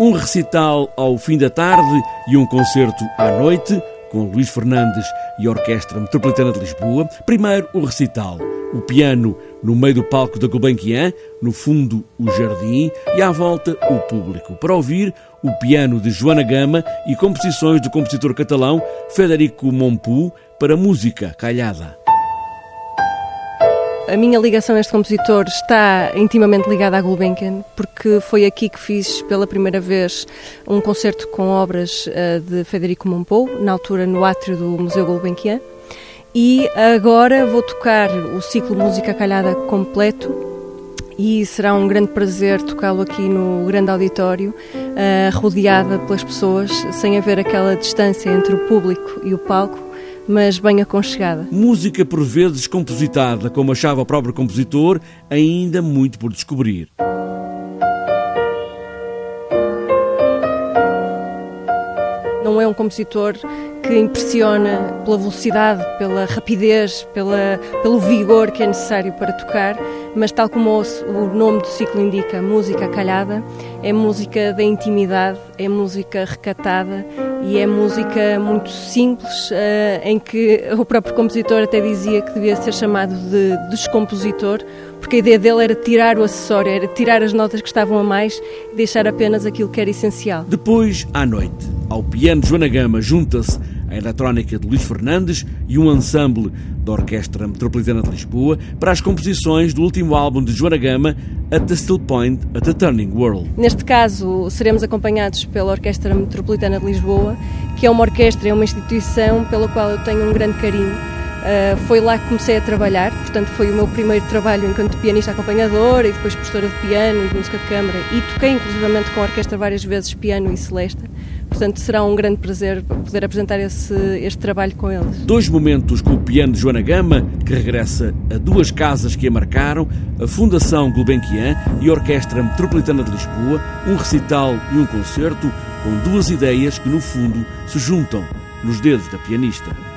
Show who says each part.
Speaker 1: Um recital ao fim da tarde e um concerto à noite, com Luís Fernandes e a Orquestra Metropolitana de Lisboa. Primeiro, o recital. O piano no meio do palco da Gulbenkian, no fundo o jardim e à volta o público. Para ouvir o piano de Joana Gama e composições do compositor catalão Federico Mompou para música calhada.
Speaker 2: A minha ligação a este compositor está intimamente ligada à Gulbenkian, porque foi aqui que fiz pela primeira vez um concerto com obras eh, de Federico Mompou, na altura no átrio do Museu Gulbenkian. E agora vou tocar o ciclo Música Calhada completo e será um grande prazer tocá-lo aqui no grande auditório, uh, rodeada pelas pessoas, sem haver aquela distância entre o público e o palco, mas bem aconchegada.
Speaker 1: Música por vezes compositada, como achava o próprio compositor, ainda muito por descobrir.
Speaker 2: Não é um compositor que impressiona pela velocidade, pela rapidez, pela, pelo vigor que é necessário para tocar, mas tal como o, o nome do ciclo indica, música calhada, é música da intimidade, é música recatada e é música muito simples, uh, em que o próprio compositor até dizia que devia ser chamado de descompositor, porque a ideia dele era tirar o acessório, era tirar as notas que estavam a mais e deixar apenas aquilo que era essencial.
Speaker 1: Depois, à noite, ao piano Joana Gama junta-se a eletrónica de Luís Fernandes e um ensemble da Orquestra Metropolitana de Lisboa para as composições do último álbum de Joana Gama, At the Still Point, At the Turning World.
Speaker 2: Neste caso, seremos acompanhados pela Orquestra Metropolitana de Lisboa, que é uma orquestra, é uma instituição pela qual eu tenho um grande carinho. Uh, foi lá que comecei a trabalhar, portanto foi o meu primeiro trabalho enquanto pianista acompanhadora e depois professora de piano e de música de câmara e toquei inclusivamente com a orquestra várias vezes piano e celesta. Portanto, será um grande prazer poder apresentar esse, este trabalho com eles.
Speaker 1: Dois momentos com o piano de Joana Gama, que regressa a duas casas que a marcaram, a Fundação Gulbenkian e a Orquestra Metropolitana de Lisboa, um recital e um concerto com duas ideias que, no fundo, se juntam nos dedos da pianista.